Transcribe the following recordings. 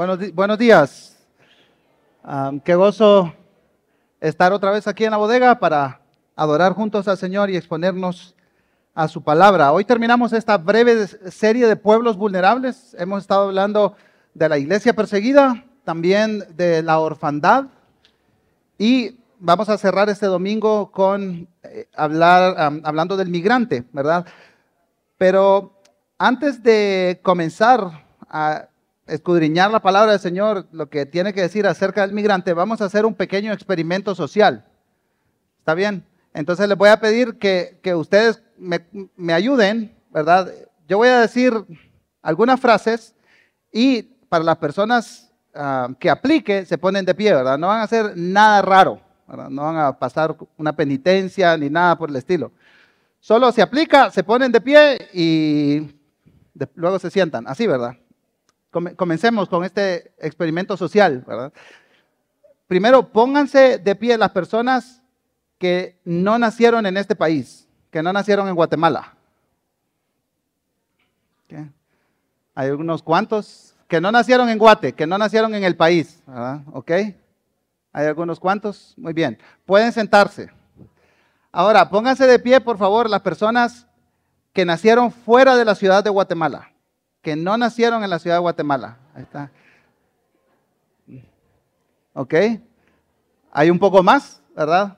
Buenos, días. Qué gozo estar otra vez aquí en la bodega para adorar juntos al Señor y exponernos a su palabra. Hoy terminamos esta breve serie de pueblos vulnerables. Hemos estado hablando de la iglesia perseguida, también de la orfandad y vamos a cerrar este domingo con eh, hablar, hablando del migrante, ¿verdad? Pero antes de comenzar a escudriñar la palabra del Señor, lo que tiene que decir acerca del migrante, vamos a hacer un pequeño experimento social. ¿Está bien? Entonces les voy a pedir que, que ustedes me, me ayuden, ¿verdad? Yo voy a decir algunas frases y para las personas ah, que aplique se ponen de pie, ¿verdad? No van a hacer nada raro, ¿verdad? No van a pasar una penitencia ni nada por el estilo. Solo se aplica, se ponen de pie y luego se sientan. Así, ¿verdad? Come- comencemos con este experimento social, ¿verdad? Primero, pónganse de pie las personas que no nacieron en este país, que no nacieron en Guatemala. Hay unos cuantos que no nacieron en Guate, que no nacieron en el país, ¿verdad? ¿Ok? Hay algunos cuantos. Muy bien. Pueden sentarse. Ahora, pónganse de pie, por favor, las personas que nacieron fuera de la ciudad de Guatemala, que no nacieron en la ciudad de Guatemala. Ahí está. ¿Ok? Hay un poco más, ¿verdad?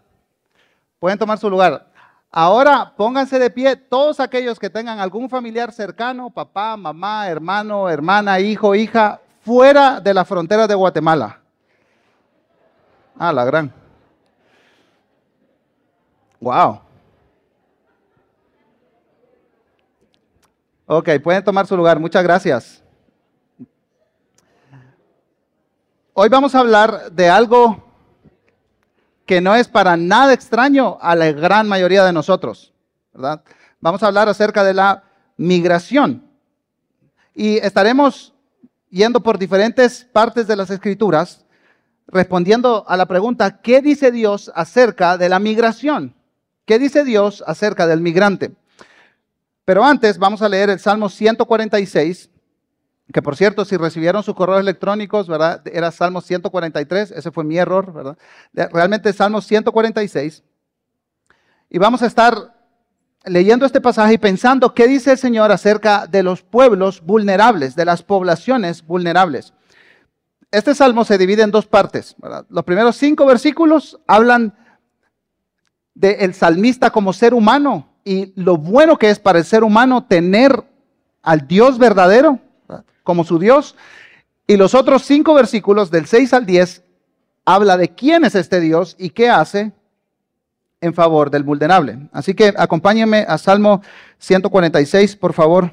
Pueden tomar su lugar. Ahora pónganse de pie todos aquellos que tengan algún familiar cercano, papá, mamá, hermano, hermana, hijo, hija, fuera de la frontera de Guatemala. Ah, la gran. Wow. Ok, pueden tomar su lugar. Muchas gracias. Hoy vamos a hablar de algo que no es para nada extraño a la gran mayoría de nosotros, ¿verdad? Vamos a hablar acerca de la migración. Y estaremos yendo por diferentes partes de las escrituras respondiendo a la pregunta, ¿qué dice Dios acerca de la migración? ¿Qué dice Dios acerca del migrante? Pero antes vamos a leer el Salmo 146, que por cierto, si recibieron sus correos electrónicos, ¿verdad? Era Salmo 143, ese fue mi error, ¿verdad? Realmente Salmo 146. Y vamos a estar leyendo este pasaje y pensando qué dice el Señor acerca de los pueblos vulnerables, de las poblaciones vulnerables. Este salmo se divide en dos partes. Los primeros cinco versículos hablan del salmista como ser humano y lo bueno que es para el ser humano tener al Dios verdadero ¿verdad? como su Dios. Y los otros cinco versículos, del 6 al 10, habla de quién es este Dios y qué hace en favor del vulnerable. Así que acompáñenme a Salmo 146, por favor.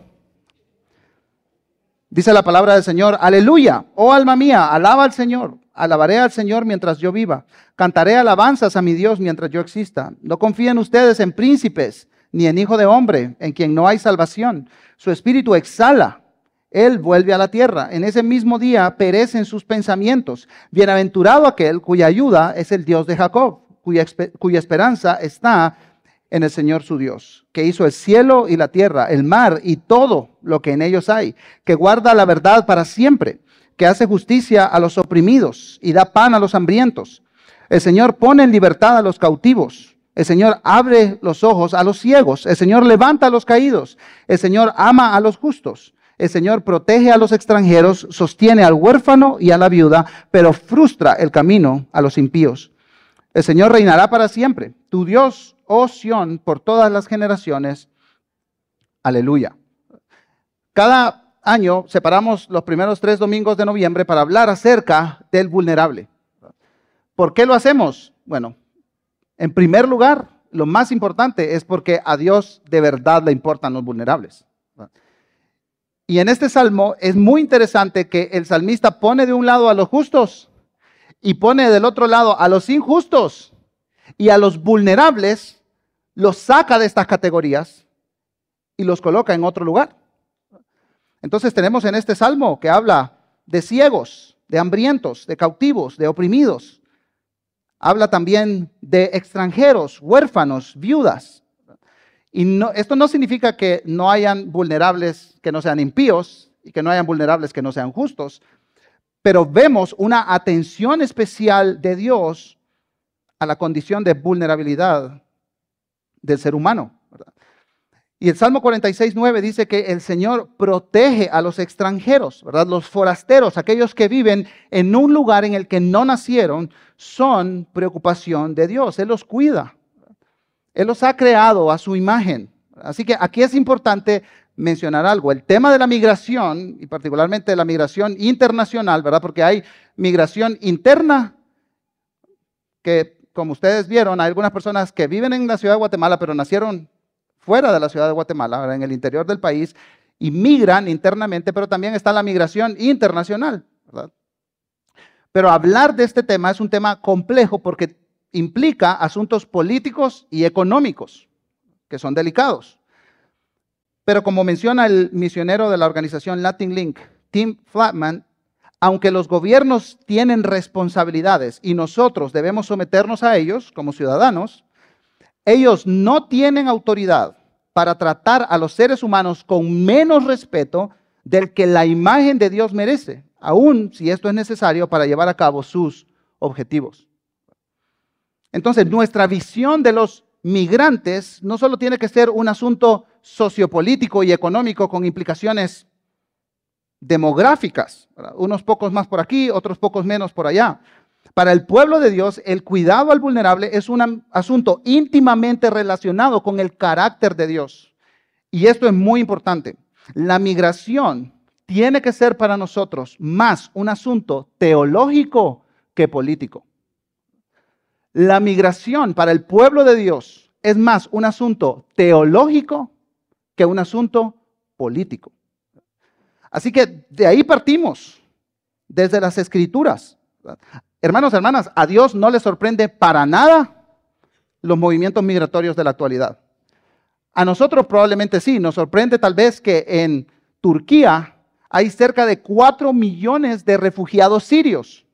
Dice la palabra del Señor, aleluya, oh alma mía, alaba al Señor, alabaré al Señor mientras yo viva, cantaré alabanzas a mi Dios mientras yo exista. No confíen ustedes en príncipes, ni en hijo de hombre, en quien no hay salvación. Su espíritu exhala, él vuelve a la tierra. En ese mismo día perecen sus pensamientos. Bienaventurado aquel cuya ayuda es el Dios de Jacob, cuya, espe- cuya esperanza está en el Señor su Dios, que hizo el cielo y la tierra, el mar y todo lo que en ellos hay, que guarda la verdad para siempre, que hace justicia a los oprimidos y da pan a los hambrientos. El Señor pone en libertad a los cautivos. El Señor abre los ojos a los ciegos. El Señor levanta a los caídos. El Señor ama a los justos. El Señor protege a los extranjeros, sostiene al huérfano y a la viuda, pero frustra el camino a los impíos. El Señor reinará para siempre. Tu Dios, oh Sión, por todas las generaciones. Aleluya. Cada año separamos los primeros tres domingos de noviembre para hablar acerca del vulnerable. ¿Por qué lo hacemos? Bueno, en primer lugar, lo más importante es porque a Dios de verdad le importan los vulnerables. Y en este salmo es muy interesante que el salmista pone de un lado a los justos y pone del otro lado a los injustos y a los vulnerables, los saca de estas categorías y los coloca en otro lugar. Entonces tenemos en este salmo que habla de ciegos, de hambrientos, de cautivos, de oprimidos. Habla también de extranjeros, huérfanos, viudas. Y esto no significa que no hayan vulnerables que no sean impíos y que no hayan vulnerables que no sean justos, pero vemos una atención especial de Dios a la condición de vulnerabilidad del ser humano. Y el Salmo 46, 9 dice que el Señor protege a los extranjeros, ¿verdad? Los forasteros, aquellos que viven en un lugar en el que no nacieron, son preocupación de Dios. Él los cuida. Él los ha creado a su imagen. Así que aquí es importante mencionar algo. El tema de la migración, y particularmente la migración internacional, ¿verdad? Porque hay migración interna, que como ustedes vieron, hay algunas personas que viven en la ciudad de Guatemala, pero nacieron fuera de la ciudad de Guatemala, en el interior del país, y migran internamente, pero también está la migración internacional. Pero hablar de este tema es un tema complejo porque implica asuntos políticos y económicos, que son delicados. Pero como menciona el misionero de la organización Latin Link, Tim Flatman, aunque los gobiernos tienen responsabilidades y nosotros debemos someternos a ellos como ciudadanos, ellos no tienen autoridad para tratar a los seres humanos con menos respeto del que la imagen de Dios merece, aun si esto es necesario para llevar a cabo sus objetivos. Entonces, nuestra visión de los migrantes no solo tiene que ser un asunto sociopolítico y económico con implicaciones demográficas, unos pocos más por aquí, otros pocos menos por allá, para el pueblo de Dios, el cuidado al vulnerable es un asunto íntimamente relacionado con el carácter de Dios. Y esto es muy importante. La migración tiene que ser para nosotros más un asunto teológico que político. La migración para el pueblo de Dios es más un asunto teológico que un asunto político. Así que de ahí partimos, desde las escrituras. Hermanos, hermanas, a Dios no le sorprende para nada los movimientos migratorios de la actualidad. A nosotros probablemente sí, nos sorprende tal vez que en Turquía hay cerca de 4 millones de refugiados sirios.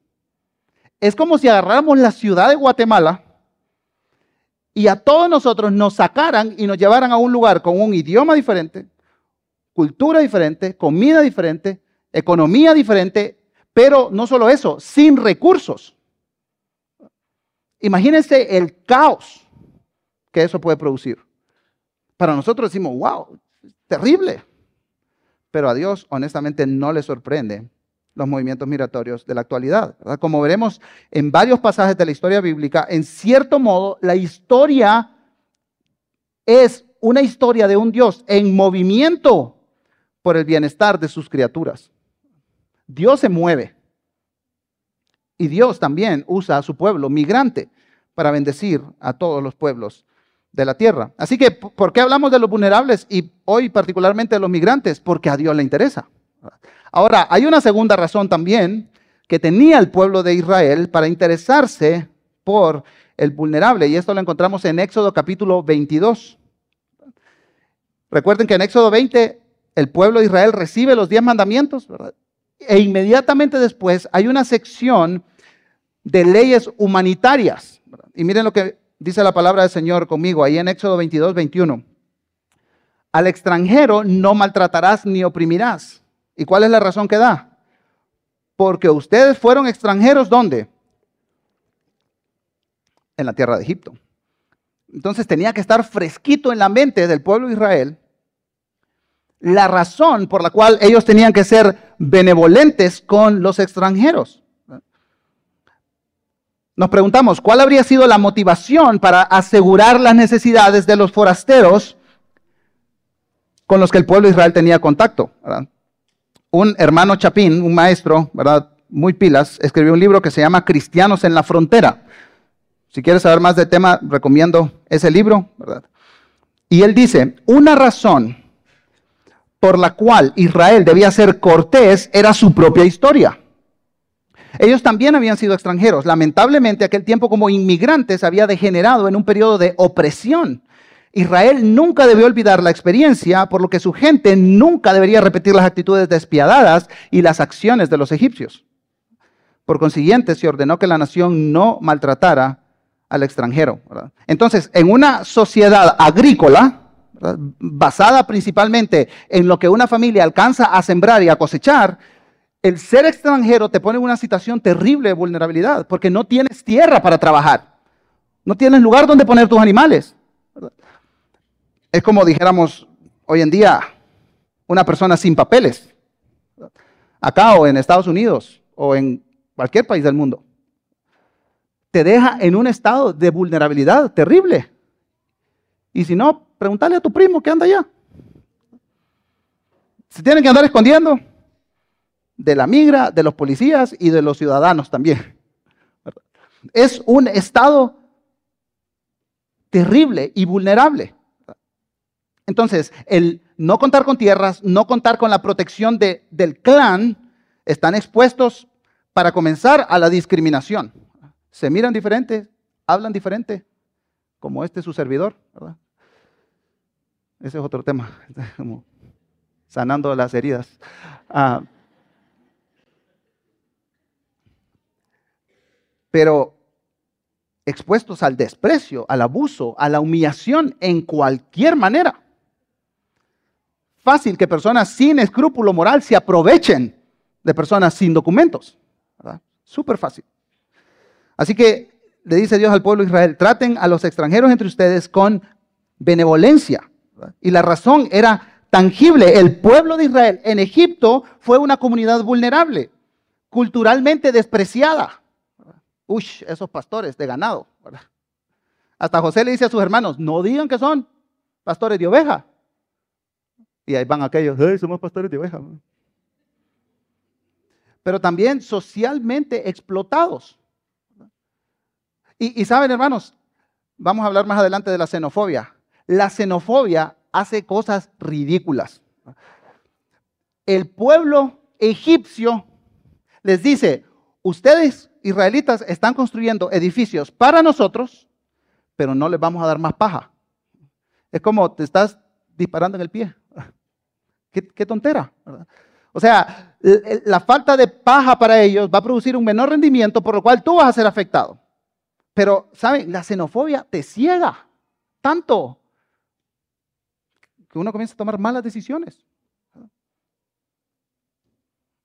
Es como si agarráramos la ciudad de Guatemala y a todos nosotros nos sacaran y nos llevaran a un lugar con un idioma diferente, cultura diferente, comida diferente, economía diferente, pero no solo eso, sin recursos. Imagínense el caos que eso puede producir. Para nosotros decimos, wow, terrible. Pero a Dios honestamente no le sorprende los movimientos migratorios de la actualidad. Como veremos en varios pasajes de la historia bíblica, en cierto modo la historia es una historia de un Dios en movimiento por el bienestar de sus criaturas. Dios se mueve. Y Dios también usa a su pueblo migrante para bendecir a todos los pueblos de la tierra. Así que, ¿por qué hablamos de los vulnerables y hoy particularmente de los migrantes? Porque a Dios le interesa. Ahora, hay una segunda razón también que tenía el pueblo de Israel para interesarse por el vulnerable, y esto lo encontramos en Éxodo capítulo 22. Recuerden que en Éxodo 20 el pueblo de Israel recibe los diez mandamientos, ¿verdad? E inmediatamente después hay una sección de leyes humanitarias. Y miren lo que dice la palabra del Señor conmigo ahí en Éxodo 22, 21. Al extranjero no maltratarás ni oprimirás. ¿Y cuál es la razón que da? Porque ustedes fueron extranjeros ¿dónde? En la tierra de Egipto. Entonces tenía que estar fresquito en la mente del pueblo de Israel la razón por la cual ellos tenían que ser benevolentes con los extranjeros. Nos preguntamos, ¿cuál habría sido la motivación para asegurar las necesidades de los forasteros con los que el pueblo de Israel tenía contacto? Un hermano Chapín, un maestro, ¿verdad? muy pilas, escribió un libro que se llama Cristianos en la Frontera. Si quieres saber más del tema, recomiendo ese libro. ¿verdad? Y él dice, una razón por la cual Israel debía ser cortés era su propia historia. Ellos también habían sido extranjeros. Lamentablemente, aquel tiempo como inmigrantes había degenerado en un periodo de opresión. Israel nunca debió olvidar la experiencia, por lo que su gente nunca debería repetir las actitudes despiadadas y las acciones de los egipcios. Por consiguiente, se ordenó que la nación no maltratara al extranjero. Entonces, en una sociedad agrícola, basada principalmente en lo que una familia alcanza a sembrar y a cosechar, el ser extranjero te pone en una situación terrible de vulnerabilidad, porque no tienes tierra para trabajar, no tienes lugar donde poner tus animales. Es como dijéramos hoy en día, una persona sin papeles, acá o en Estados Unidos o en cualquier país del mundo, te deja en un estado de vulnerabilidad terrible. Y si no, pregúntale a tu primo que anda allá. Se tienen que andar escondiendo de la migra, de los policías y de los ciudadanos también. Es un estado terrible y vulnerable. Entonces, el no contar con tierras, no contar con la protección de, del clan, están expuestos para comenzar a la discriminación. Se miran diferentes, hablan diferente, como este su servidor. Ese es otro tema, como sanando las heridas. Ah, pero expuestos al desprecio, al abuso, a la humillación en cualquier manera fácil que personas sin escrúpulo moral se aprovechen de personas sin documentos. Súper fácil. Así que le dice Dios al pueblo de Israel, traten a los extranjeros entre ustedes con benevolencia. Y la razón era tangible. El pueblo de Israel en Egipto fue una comunidad vulnerable, culturalmente despreciada. Uy, esos pastores de ganado. Hasta José le dice a sus hermanos, no digan que son pastores de oveja, y ahí van aquellos, somos pastores de ovejas. Pero también socialmente explotados. Y saben, hermanos, vamos a hablar más adelante de la xenofobia. La xenofobia hace cosas ridículas. El pueblo egipcio les dice, ustedes israelitas están construyendo edificios para nosotros, pero no les vamos a dar más paja. Es como te estás disparando en el pie. Qué, tontera. O sea, la falta de paja para ellos va a producir un menor rendimiento, por lo cual tú vas a ser afectado. Pero, ¿saben? La xenofobia te ciega tanto uno comienza a tomar malas decisiones.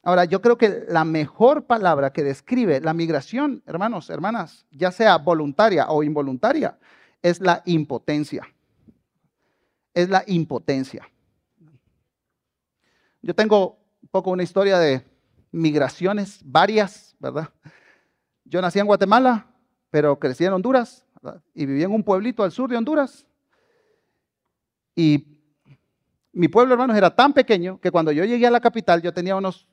Ahora, yo creo que la mejor palabra que describe la migración, hermanos, hermanas, ya sea voluntaria o involuntaria, es la impotencia. Es la impotencia. Yo tengo un poco una historia de migraciones varias, ¿verdad? Yo nací en Guatemala, pero crecí en Honduras y viví en un pueblito al sur de Honduras. Y mi pueblo, hermanos, era tan pequeño que cuando yo llegué a la capital, yo tenía unos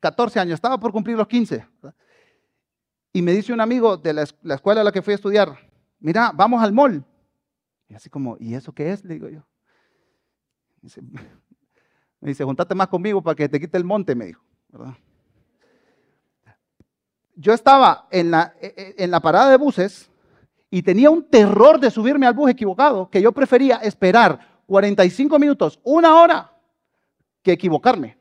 14 años, estaba por cumplir los 15. Y me dice un amigo de la, escuela a la que fui a estudiar, mira, vamos al mall. Y así como, ¿y eso qué es? Le digo yo. Dice, me dice, juntate más conmigo para que te quite el monte, me dijo. Yo estaba en la, e, e, en la parada de buses y tenía un terror de subirme al bus equivocado, que yo prefería esperar 45 minutos, una hora, que equivocarme.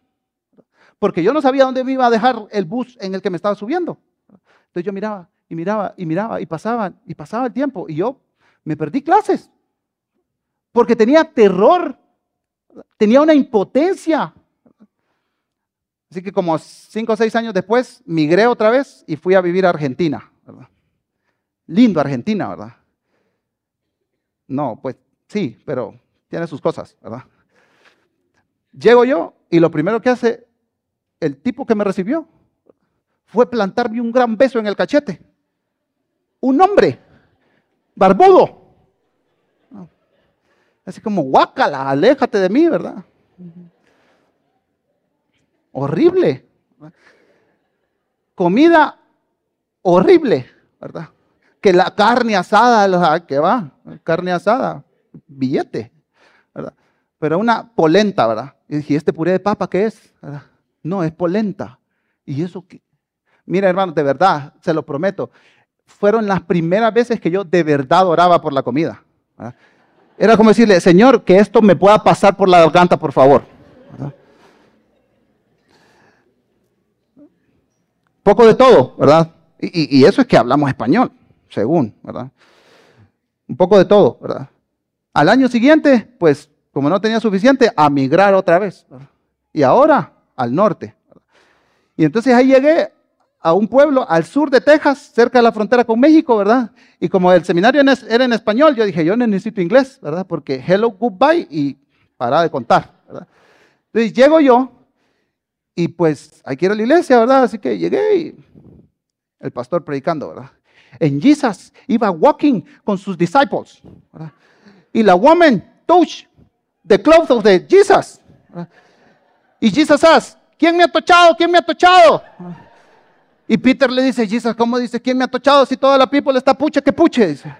Porque yo no sabía dónde me iba a dejar el bus en el que me estaba subiendo. Entonces yo miraba y miraba y miraba y pasaba y pasaba el tiempo y yo me perdí clases. Porque tenía terror tenía una impotencia. Así que como cinco o seis años después, migré otra vez y fui a vivir a Argentina. Lindo Argentina, ¿verdad? No, pues sí, pero tiene sus cosas, ¿verdad? Llego yo y lo primero que hace el tipo que me recibió fue plantarme un gran beso en el cachete. Un hombre, barbudo, Así como, guácala, aléjate de mí, ¿verdad? Horrible. Comida horrible, ¿verdad? Que la carne asada, que va, carne asada, billete. Pero una polenta, ¿verdad? Y dije, ¿este puré de papa qué es? No, es polenta. ¿Y eso qué? Mira, hermano, de verdad, se lo prometo, fueron las primeras veces que yo de verdad oraba por la comida. ¿verdad? Era como decirle, Señor, que esto me pueda pasar por la garganta, por favor. Poco de todo, ¿verdad? Y, eso es que hablamos español, según, ¿verdad? Un poco de todo, ¿verdad? Al año siguiente, pues, como no tenía suficiente, a migrar otra vez. Y ahora al norte. Y entonces ahí llegué a un pueblo al sur de Texas, cerca de la frontera con México, ¿verdad? Y como el seminario era en español, yo dije, yo necesito inglés, ¿verdad? Porque hello, goodbye y para de contar, ¿verdad? Entonces llego yo y pues hay que ir a la iglesia, ¿verdad? Así que llegué y el pastor predicando, ¿verdad? En Jesus iba walking con sus disciples. Y la woman touch the clothes of the Jesus. Y Jesus says, ¿quién me ha tochado? ¿Quién me ha tochado? Y Peter le dice, Jesus, ¿cómo dice? ¿Quién me ha tochado si toda la people está pucha que puche? Dice.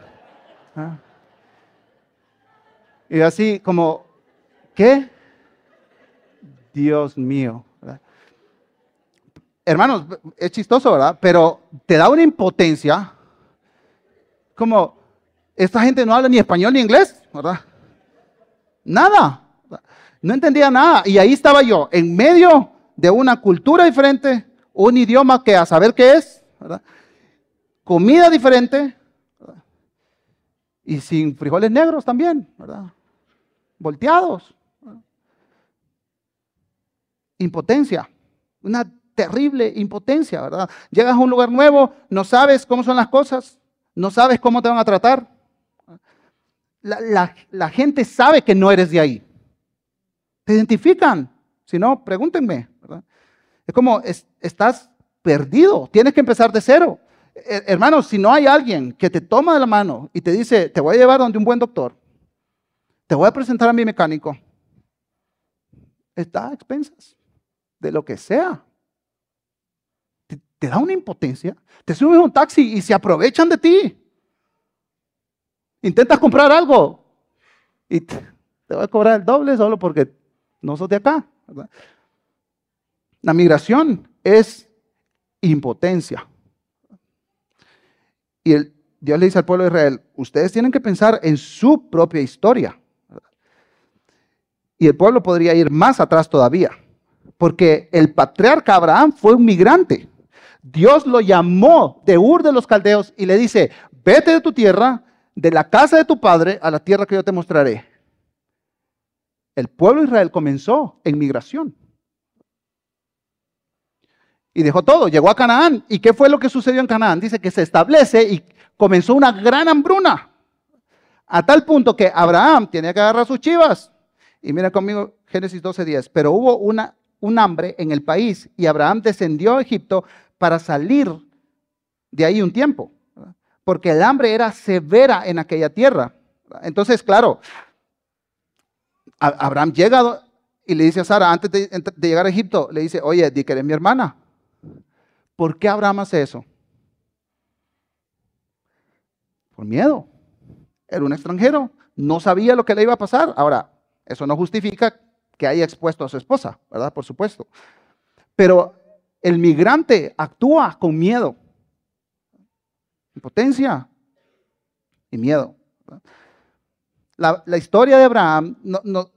Y así como, ¿qué? Dios mío. Hermanos, es chistoso, ¿verdad? Pero te da una impotencia. Como, esta gente no habla ni español ni inglés, ¿verdad? Nada. No entendía nada. Y ahí estaba yo, en medio de una cultura diferente, un idioma que a saber qué es, comida diferente y sin frijoles negros también, ¿verdad? volteados. Impotencia, una terrible impotencia, ¿verdad? Llegas a un lugar nuevo, no sabes cómo son las cosas, no sabes cómo te van a tratar. La, gente sabe que no eres de ahí. Te identifican. Si no, pregúntenme. ¿verdad? Es como es, estás perdido, tienes que empezar de cero. Eh, hermanos, si no hay alguien que te toma de la mano y te dice, te voy a llevar donde un buen doctor, te voy a presentar a mi mecánico, está a expensas de lo que sea. Te, te da una impotencia, te subes a un taxi y se aprovechan de ti. Intentas comprar algo y te, te voy a cobrar el doble solo porque no sos de acá. La migración es impotencia. Y Dios le dice al pueblo de Israel, ustedes tienen que pensar en su propia historia. Y el pueblo podría ir más atrás todavía, porque el patriarca Abraham fue un migrante. Dios lo llamó de Ur de los Caldeos y le dice, vete de tu tierra, de la casa de tu padre, a la tierra que yo te mostraré. El pueblo de Israel comenzó en migración. Y dejó todo, llegó a Canaán. ¿Y qué fue lo que sucedió en Canaán? Dice que se establece y comenzó una gran hambruna. A tal punto que Abraham tenía que agarrar sus chivas. Y mira conmigo Génesis 12:10. Pero hubo una, un hambre en el país y Abraham descendió a Egipto para salir de ahí un tiempo. Porque el hambre era severa en aquella tierra. Entonces, claro, Abraham llega y le dice a Sara, antes de, de, llegar a Egipto, le dice, oye, di que eres mi hermana. ¿Por qué Abraham hace eso? Por miedo. Era un extranjero, no sabía lo que le iba a pasar. Ahora, eso no justifica que haya expuesto a su esposa, ¿verdad? Por supuesto. Pero el migrante actúa con miedo, impotencia y miedo. La, historia de Abraham no, no,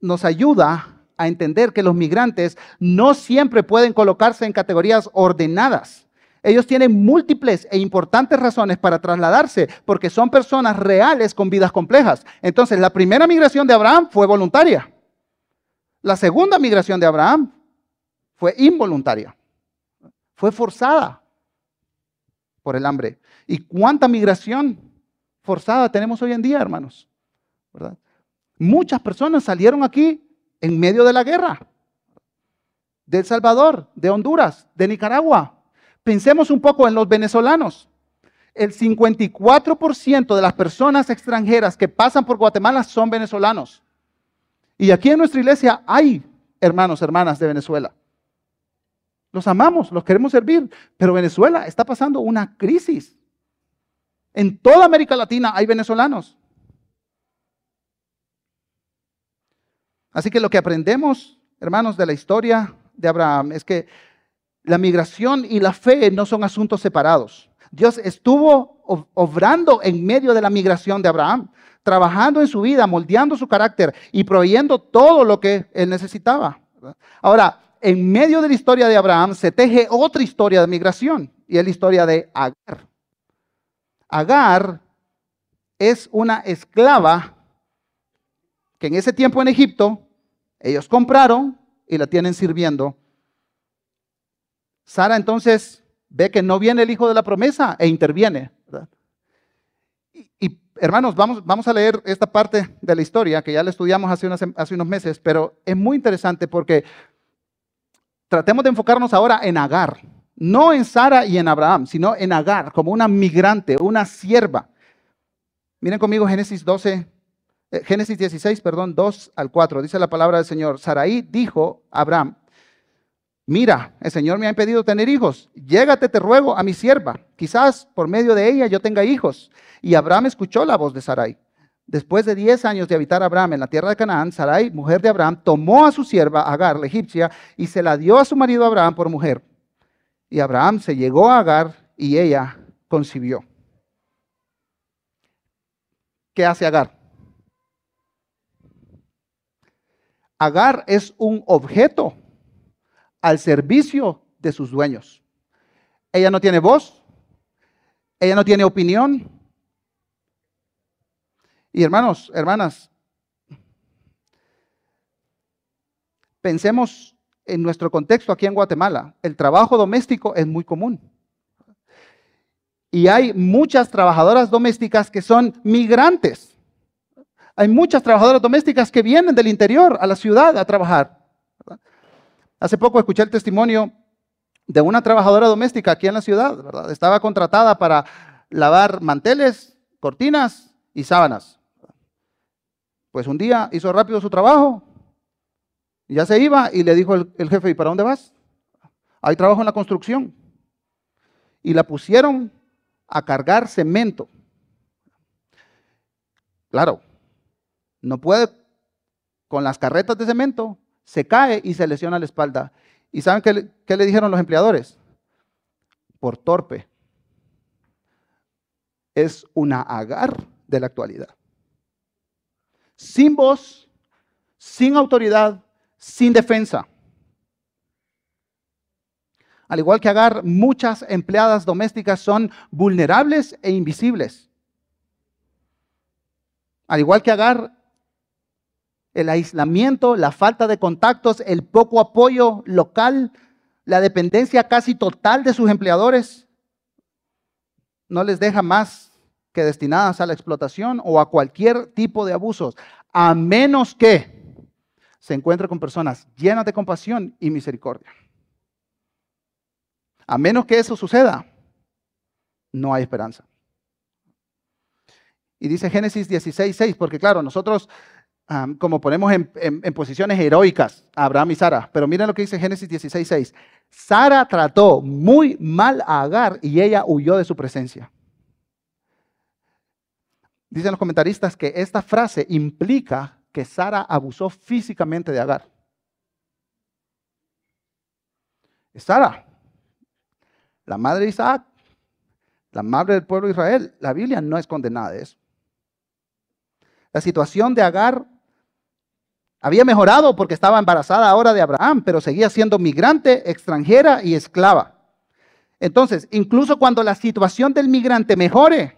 nos ayuda a entender que los migrantes no siempre pueden colocarse en categorías ordenadas. Ellos tienen múltiples e importantes razones para trasladarse porque son personas reales con vidas complejas. Entonces, la primera migración de Abraham fue voluntaria. La segunda migración de Abraham fue involuntaria. Fue forzada por el hambre. ¿Y cuánta migración forzada tenemos hoy en día, hermanos? Muchas personas salieron aquí en medio de la guerra. De El Salvador, de Honduras, de Nicaragua. Pensemos un poco en los venezolanos. El 54% de las personas extranjeras que pasan por Guatemala son venezolanos. Y aquí en nuestra iglesia hay hermanos, hermanas de Venezuela. Los amamos, los queremos servir, pero Venezuela está pasando una crisis. En toda América Latina hay venezolanos. Así que lo que aprendemos, hermanos, de la historia de Abraham es que la migración y la fe no son asuntos separados. Dios estuvo obrando en medio de la migración de Abraham, trabajando en su vida, moldeando su carácter y proveyendo todo lo que él necesitaba. Ahora, en medio de la historia de Abraham se teje otra historia de migración y es la historia de Agar. Agar es una esclava que en ese tiempo en Egipto ellos compraron y la tienen sirviendo Sara entonces ve que no viene el hijo de la promesa e interviene. Y, hermanos, vamos, vamos a leer esta parte de la historia que ya la estudiamos hace, hace unos meses, pero es muy interesante porque tratemos de enfocarnos ahora en Agar, no en Sara y en Abraham, sino en Agar, como una migrante, una sierva. Miren conmigo Génesis 12, eh, Génesis 16, perdón, 2 al 4. Dice la palabra del Señor. Saraí dijo a Abraham, mira, el Señor me ha impedido tener hijos. Llégate, te ruego, a mi sierva. Quizás por medio de ella yo tenga hijos. Y Abraham escuchó la voz de Sarai. Después de 10 años de habitar Abraham en la tierra de Canaán, Sarai, mujer de Abraham, tomó a su sierva Agar, la egipcia, y se la dio a su marido Abraham por mujer. Y Abraham se llegó a Agar y ella concibió. ¿Qué hace Agar? Agar es un objeto al servicio de sus dueños. Ella no tiene voz, ella no tiene opinión. Y hermanos, hermanas, pensemos en nuestro contexto aquí en Guatemala. El trabajo doméstico es muy común. Y hay muchas trabajadoras domésticas que son migrantes. Hay muchas trabajadoras domésticas que vienen del interior a la ciudad a trabajar. Hace poco escuché el testimonio de una trabajadora doméstica aquí en la ciudad. Estaba contratada para lavar manteles, cortinas y sábanas. Pues un día hizo rápido su trabajo, ya se iba y le dijo el, el jefe, ¿y para dónde vas? Hay trabajo en la construcción. Y la pusieron a cargar cemento. Claro, no puede con las carretas de cemento, se cae y se lesiona la espalda. ¿Y saben qué le, qué le dijeron los empleadores? Por torpe. Es una agar de la actualidad. Sin voz, sin autoridad, sin defensa. Al igual que Agar, muchas empleadas domésticas son vulnerables e invisibles. Al igual que Agar, el aislamiento, la falta de contactos, el poco apoyo local, la dependencia casi total de sus empleadores, no les deja más que destinadas a la explotación o a cualquier tipo de abusos, a menos que se encuentre con personas llenas de compasión y misericordia. A menos que eso suceda, no hay esperanza. Y dice Génesis 16, 6, porque claro, nosotros como ponemos en, posiciones heroicas a Abraham y Sara. Pero miren lo que dice Génesis 16, Sara trató muy mal a Agar y ella huyó de su presencia. Dicen los comentaristas que esta frase implica que Sara abusó físicamente de Agar. Sara, la madre de Isaac, la madre del pueblo de Israel. La Biblia no es condenada de eso. La situación de Agar había mejorado porque estaba embarazada ahora de Abraham, pero seguía siendo migrante, extranjera y esclava. Entonces, incluso cuando la situación del migrante mejore,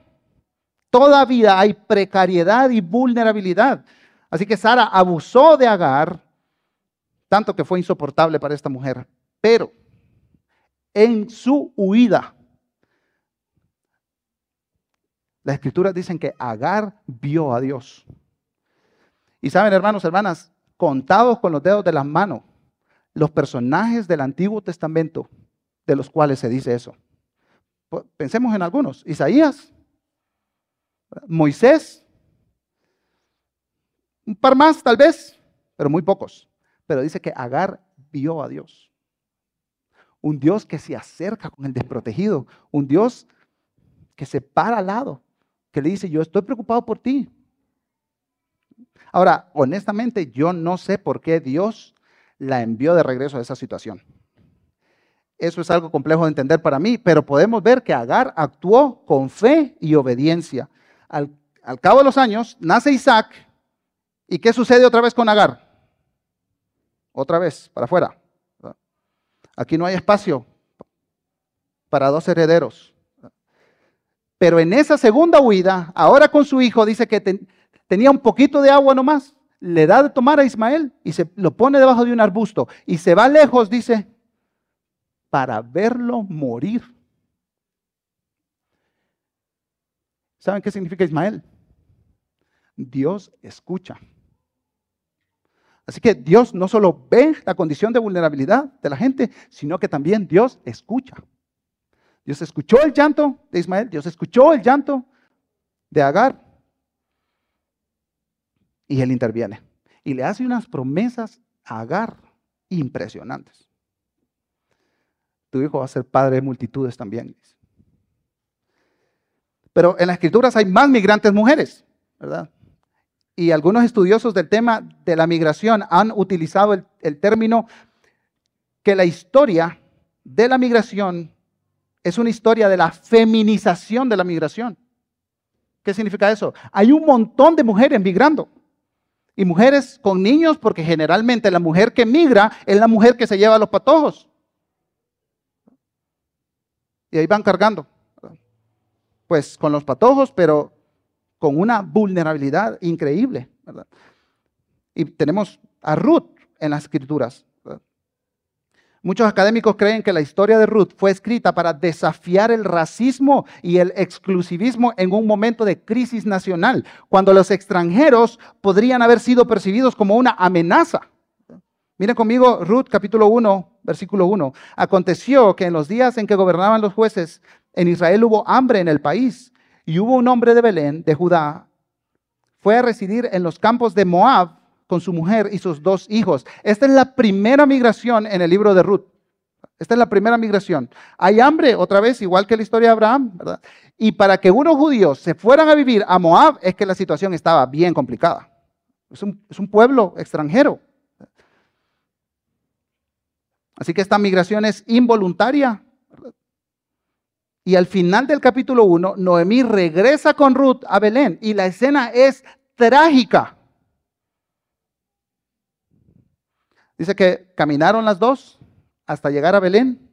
todavía hay precariedad y vulnerabilidad. Así que Sara abusó de Agar, tanto que fue insoportable para esta mujer. Pero en su huida, las escrituras dicen que Agar vio a Dios. Y saben, hermanos, hermanas, contados con los dedos de las manos los personajes del Antiguo Testamento de los cuales se dice eso. Pensemos en algunos. Isaías, Moisés, un par más tal vez, pero muy pocos. Pero dice que Agar vio a Dios. Un Dios que se acerca con el desprotegido. Un Dios que se para al lado. Que le dice, yo estoy preocupado por ti. Ahora, honestamente, yo no sé por qué Dios la envió de regreso a esa situación. Eso es algo complejo de entender para mí, pero podemos ver que Agar actuó con fe y obediencia. Al, cabo de los años, nace Isaac. ¿Y qué sucede otra vez con Agar? Otra vez, para afuera. Aquí no hay espacio para dos herederos. Pero en esa segunda huida, ahora con su hijo, dice que tenía un poquito de agua nomás, le da de tomar a Ismael y se lo pone debajo de un arbusto y se va lejos, dice, para verlo morir. ¿Saben qué significa Ismael? Dios escucha. Así que Dios no solo ve la condición de vulnerabilidad de la gente, sino que también Dios escucha. Dios escuchó el llanto de Ismael, Dios escuchó el llanto de Agar y él interviene. Y le hace unas promesas a Agar impresionantes. Tu hijo va a ser padre de multitudes también. Pero en las escrituras hay más migrantes mujeres, ¿verdad? Y algunos estudiosos del tema de la migración han utilizado el, término que la historia de la migración es una historia de la feminización de la migración. ¿Qué significa eso? Hay un montón de mujeres migrando. Y mujeres con niños, porque generalmente la mujer que migra es la mujer que se lleva los patojos. Y ahí van cargando. Pues con los patojos, pero con una vulnerabilidad increíble. Y tenemos a Ruth en las escrituras. Muchos académicos creen que la historia de Ruth fue escrita para desafiar el racismo y el exclusivismo en un momento de crisis nacional, cuando los extranjeros podrían haber sido percibidos como una amenaza. Miren conmigo Ruth capítulo 1, versículo 1. Aconteció que en los días en que gobernaban los jueces, en Israel hubo hambre en el país y hubo un hombre de Belén, de Judá, fue a residir en los campos de Moab con su mujer y sus dos hijos. Esta es la primera migración en el libro de Ruth. Esta es la primera migración. Hay hambre, otra vez, igual que la historia de Abraham, ¿verdad? Y para que unos judíos se fueran a vivir a Moab es que la situación estaba bien complicada. Es un, es un pueblo extranjero. Así que esta migración es involuntaria. Y al final del capítulo 1, Noemí regresa con Ruth a Belén y la escena es trágica. Dice que caminaron las dos hasta llegar a Belén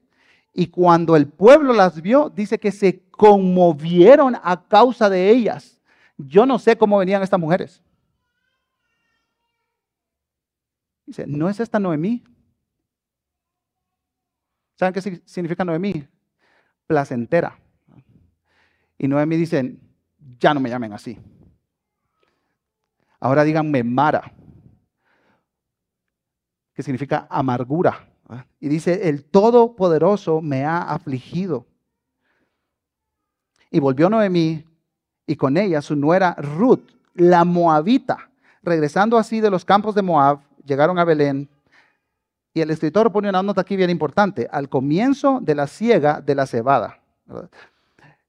y cuando el pueblo las vio, dice que se conmovieron a causa de ellas. Yo no sé cómo venían estas mujeres. Dice, ¿no es esta Noemí? ¿Saben qué significa Noemí? Placentera. Y Noemi dicen, ya no me llamen así. Ahora díganme Mara, que significa amargura. Y dice, el Todopoderoso me ha afligido. Y volvió Noemí y con ella su nuera Ruth, la moabita. Regresando así de los campos de Moab, llegaron a Belén y el escritor pone una nota aquí bien importante, al comienzo de la siega de la cebada.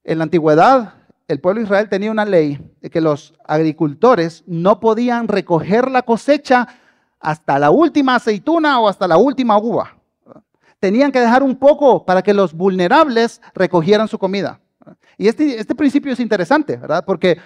En la antigüedad, el pueblo de Israel tenía una ley de que los agricultores no podían recoger la cosecha hasta la última aceituna o hasta la última uva. Tenían que dejar un poco para que los vulnerables recogieran su comida. Y este, este principio es interesante, ¿verdad? Porque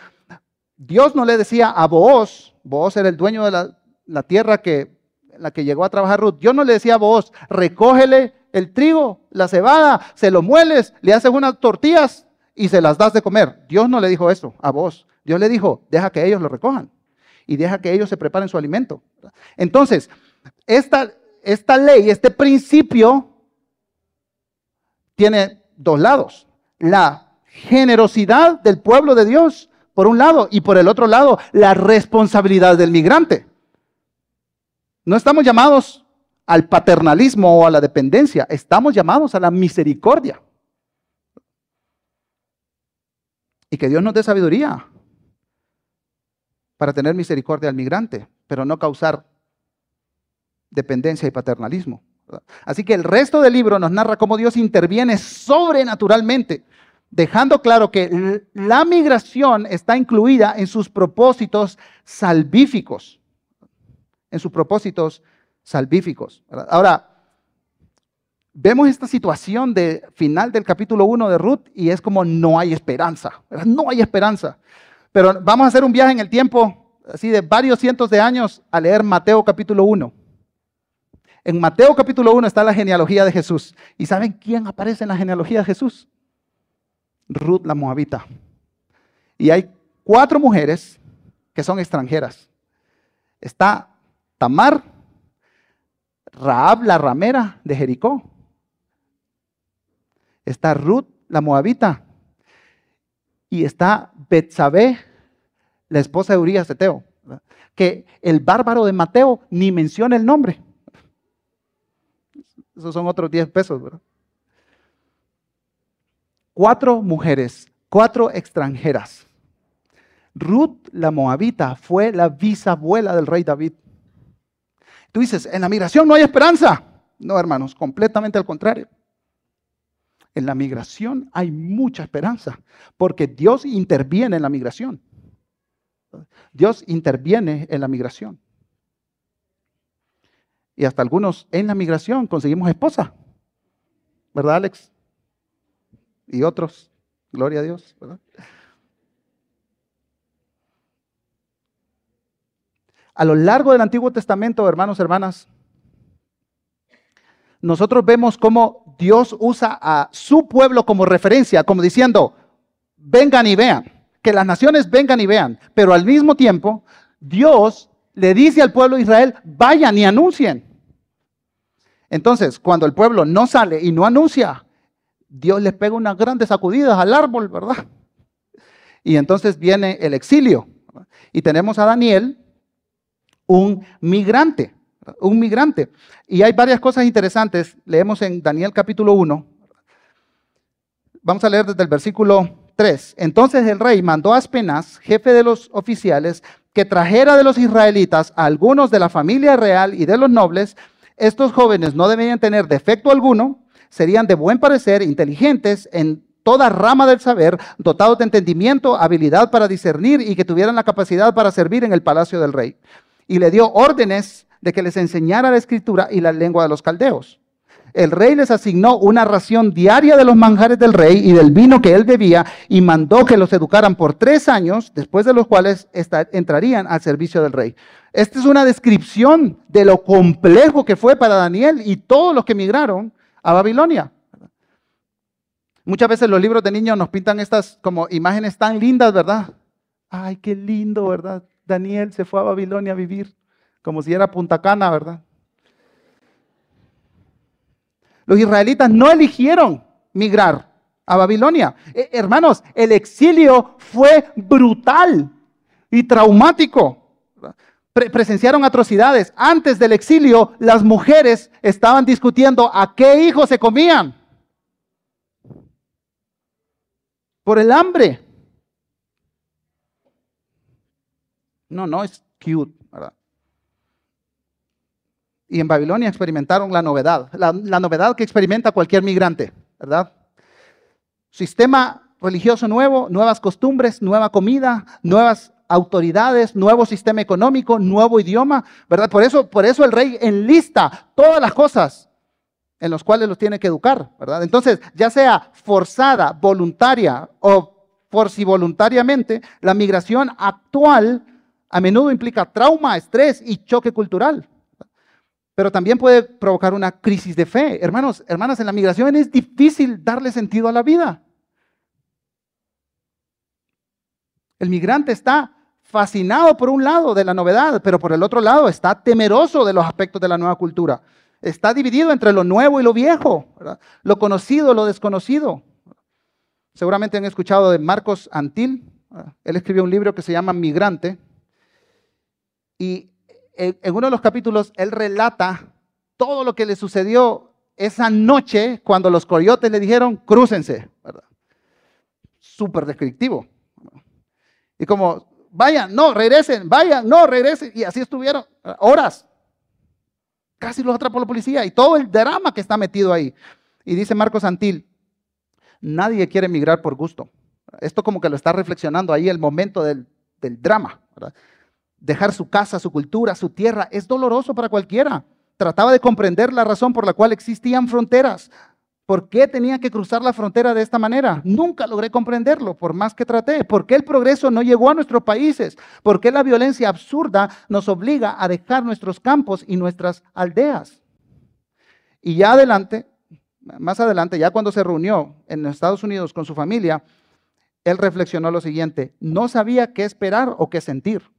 Dios no le decía a Booz, Booz era el dueño de la, la tierra que la que llegó a trabajar Ruth, yo no le decía a vos, recógele el trigo, la cebada, se lo mueles, le haces unas tortillas y se las das de comer. Dios no le dijo eso a vos. Dios le dijo, deja que ellos lo recojan y deja que ellos se preparen su alimento. Entonces, esta, esta ley, este principio, tiene dos lados. La generosidad del pueblo de Dios, por un lado, y por el otro lado, la responsabilidad del migrante. No estamos llamados al paternalismo o a la dependencia, estamos llamados a la misericordia. Y que Dios nos dé sabiduría para tener misericordia al migrante, pero no causar dependencia y paternalismo. Así que el resto del libro nos narra cómo Dios interviene sobrenaturalmente, dejando claro que la migración está incluida en sus propósitos salvíficos en sus propósitos salvíficos. Ahora, vemos esta situación de final del capítulo 1 de Ruth y es como no hay esperanza, no hay esperanza. Pero vamos a hacer un viaje en el tiempo, así de varios cientos de años, a leer Mateo capítulo 1. En Mateo capítulo 1 está la genealogía de Jesús. ¿Y saben quién aparece en la genealogía de Jesús? Ruth la Moabita. Y hay cuatro mujeres que son extranjeras. Está Tamar, Raab la ramera de Jericó está Ruth, la moabita, y está Betsabé, la esposa de Urias de Teo, que el bárbaro de Mateo ni menciona el nombre. Esos son otros 10 pesos, ¿verdad? Cuatro mujeres, cuatro extranjeras. Ruth, la moabita, fue la bisabuela del rey David. Tú dices, en la migración no hay esperanza. No, hermanos, completamente al contrario. En la migración hay mucha esperanza, porque Dios interviene en la migración. Dios interviene en la migración. Y hasta algunos en la migración conseguimos esposa. ¿Verdad, Alex? Y otros, gloria a Dios. A lo largo del Antiguo Testamento, hermanos, hermanas, nosotros vemos cómo Dios usa a su pueblo como referencia, como diciendo, vengan y vean, que las naciones vengan y vean, pero al mismo tiempo Dios le dice al pueblo de Israel, vayan y anuncien. Entonces, cuando el pueblo no sale y no anuncia, Dios les pega unas grandes sacudidas al árbol, ¿verdad? Y entonces viene el exilio. Y tenemos a Daniel, un migrante un migrante. Y hay varias cosas interesantes. Leemos en Daniel capítulo 1. Vamos a leer desde el versículo 3. Entonces el rey mandó a Aspenaz, jefe de los oficiales, que trajera de los israelitas a algunos de la familia real y de los nobles. Estos jóvenes no debían tener defecto alguno, serían de buen parecer, inteligentes en toda rama del saber, dotados de entendimiento, habilidad para discernir y que tuvieran la capacidad para servir en el palacio del rey. Y le dio órdenes de que les enseñara la escritura y la lengua de los caldeos. El rey les asignó una ración diaria de los manjares del rey y del vino que él bebía y mandó que los educaran por tres años, después de los cuales entrarían al servicio del rey. Esta es una descripción de lo complejo que fue para Daniel y todos los que emigraron a Babilonia. Muchas veces los libros de niños nos pintan estas como imágenes tan lindas, ¿verdad? Ay, qué lindo, ¿verdad? Daniel se fue a Babilonia a vivir como si era Punta Cana, ¿verdad? Los israelitas no eligieron migrar a Babilonia. Eh, hermanos, el exilio fue brutal y traumático. presenciaron atrocidades. Antes del exilio, las mujeres estaban discutiendo a qué hijos se comían. Por el hambre. No, no es cute, ¿verdad? y en Babilonia experimentaron la novedad, la, novedad que experimenta cualquier migrante, ¿verdad? Sistema religioso nuevo, nuevas costumbres, nueva comida, nuevas autoridades, nuevo sistema económico, nuevo idioma, ¿verdad? Por eso, por eso el rey enlista todas las cosas en las cuales los tiene que educar, ¿verdad? Entonces, ya sea forzada, voluntaria o por si voluntariamente, la migración actual a menudo implica trauma, estrés y choque cultural pero también puede provocar una crisis de fe. Hermanos, hermanas, en la migración es difícil darle sentido a la vida. El migrante está fascinado por un lado de la novedad, pero por el otro lado está temeroso de los aspectos de la nueva cultura. Está dividido entre lo nuevo y lo viejo, lo conocido, lo desconocido. Seguramente han escuchado de Marcos Antil. Él escribió un libro que se llama Migrante. Y en uno de los capítulos, él relata todo lo que le sucedió esa noche cuando los coyotes le dijeron, crúcense. Súper descriptivo. Y como, vayan, no, regresen, vayan, no, regresen. Y así estuvieron horas. Casi los atrapó la policía y todo el drama que está metido ahí. Y dice Marcos Antil, nadie quiere emigrar por gusto. Esto como que lo está reflexionando ahí el momento del, del drama. ¿verdad? Dejar su casa, su cultura, su tierra, es doloroso para cualquiera. Trataba de comprender la razón por la cual existían fronteras. ¿Por qué tenía que cruzar la frontera de esta manera? Nunca logré comprenderlo, por más que traté. ¿Por qué el progreso no llegó a nuestros países? ¿Por qué la violencia absurda nos obliga a dejar nuestros campos y nuestras aldeas? Y ya adelante, más adelante, ya cuando se reunió en Estados Unidos con su familia, él reflexionó lo siguiente, no sabía qué esperar o qué sentir.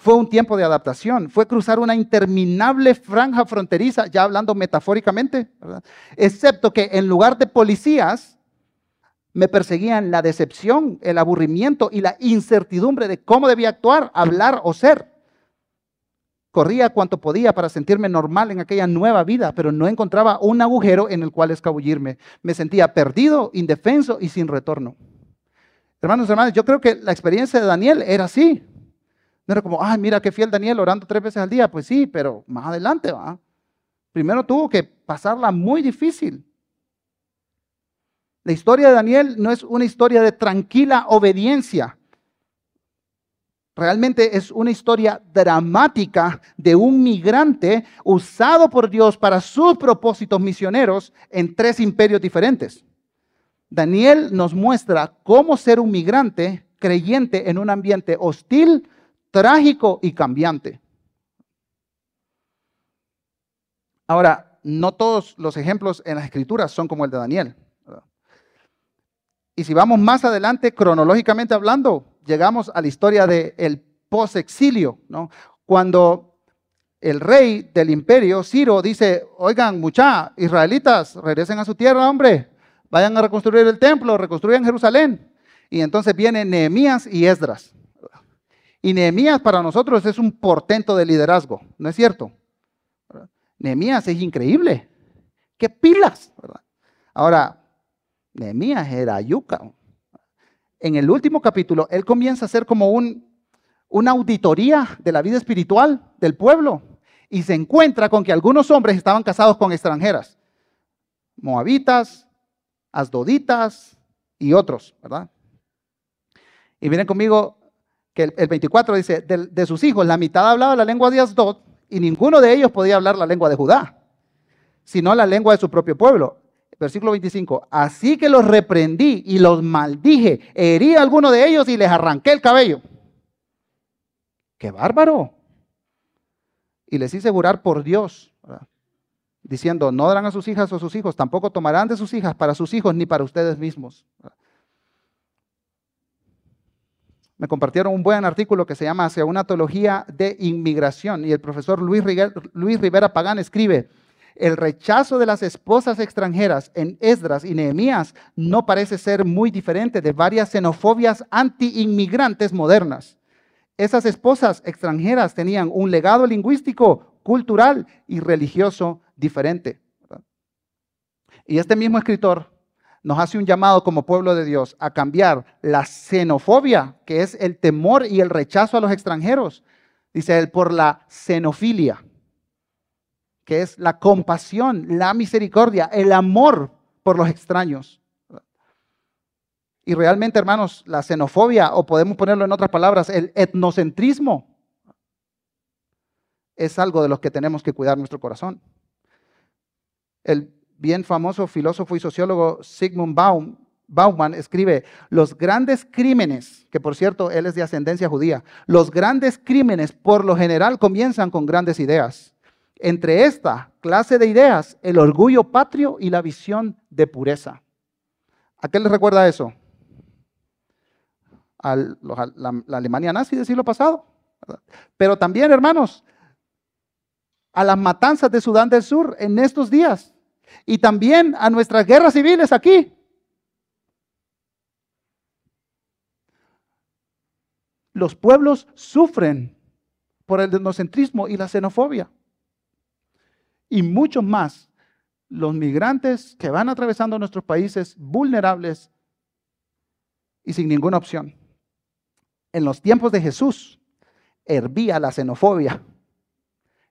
Fue un tiempo de adaptación, fue cruzar una interminable franja fronteriza, ya hablando metafóricamente, excepto que en lugar de policías, me perseguían la decepción, el aburrimiento y la incertidumbre de cómo debía actuar, hablar o ser. Corría cuanto podía para sentirme normal en aquella nueva vida, pero no encontraba un agujero en el cual escabullirme. Me sentía perdido, indefenso y sin retorno. Hermanos, hermanos, yo creo que la experiencia de Daniel era así. No era como, ay, mira qué fiel Daniel orando tres veces al día. Pues sí, pero más adelante va. Primero tuvo que pasarla muy difícil. La historia de Daniel no es una historia de tranquila obediencia. Realmente es una historia dramática de un migrante usado por Dios para sus propósitos misioneros en tres imperios diferentes. Daniel nos muestra cómo ser un migrante creyente en un ambiente hostil, trágico y cambiante. Ahora, no todos los ejemplos en las escrituras son como el de Daniel. Y si vamos más adelante, cronológicamente hablando, llegamos a la historia del post-exilio, ¿no? Cuando el rey del imperio, Ciro, dice, oigan, mucha, israelitas, regresen a su tierra, hombre, vayan a reconstruir el templo, reconstruyan Jerusalén. Y entonces vienen Nehemías y Esdras. Y Nehemías para nosotros es un portento de liderazgo, ¿no es cierto? Nehemías es increíble. ¡Qué pilas! Ahora, Nehemías era yuca. En el último capítulo, él comienza a hacer como un, una auditoría de la vida espiritual del pueblo y se encuentra con que algunos hombres estaban casados con extranjeras, moabitas, asdoditas y otros, ¿verdad? Y miren conmigo que el, 24 dice, de, sus hijos, la mitad hablaba la lengua de Asdod y ninguno de ellos podía hablar la lengua de Judá, sino la lengua de su propio pueblo. Versículo 25, así que los reprendí y los maldije, herí a alguno de ellos y les arranqué el cabello. ¡Qué bárbaro! Y les hice jurar por Dios, diciendo, no darán a sus hijas o sus hijos, tampoco tomarán de sus hijas para sus hijos ni para ustedes mismos me compartieron un buen artículo que se llama Hacia una teología de inmigración y el profesor Luis, Luis Rivera Pagán escribe, el rechazo de las esposas extranjeras en Esdras y Nehemías no parece ser muy diferente de varias xenofobias anti-inmigrantes modernas. Esas esposas extranjeras tenían un legado lingüístico, cultural y religioso diferente. Y este mismo escritor nos hace un llamado como pueblo de Dios a cambiar la xenofobia, que es el temor y el rechazo a los extranjeros, dice él, por la xenofilia, que es la compasión, la misericordia, el amor por los extraños. Y realmente, hermanos, la xenofobia, o podemos ponerlo en otras palabras, el etnocentrismo, es algo de los que tenemos que cuidar nuestro corazón. El bien famoso filósofo y sociólogo Sigmund Baum, Bauman escribe, los grandes crímenes, que por cierto él es de ascendencia judía, los grandes crímenes por lo general comienzan con grandes ideas. Entre esta clase de ideas, el orgullo patrio y la visión de pureza. ¿A qué les recuerda eso? A la, la Alemania nazi del siglo pasado. Pero también, hermanos, a las matanzas de Sudán del Sur en estos días y también a nuestras guerras civiles aquí. Los pueblos sufren por el etnocentrismo y la xenofobia. Y mucho más los migrantes que van atravesando nuestros países vulnerables y sin ninguna opción. En los tiempos de Jesús hervía la xenofobia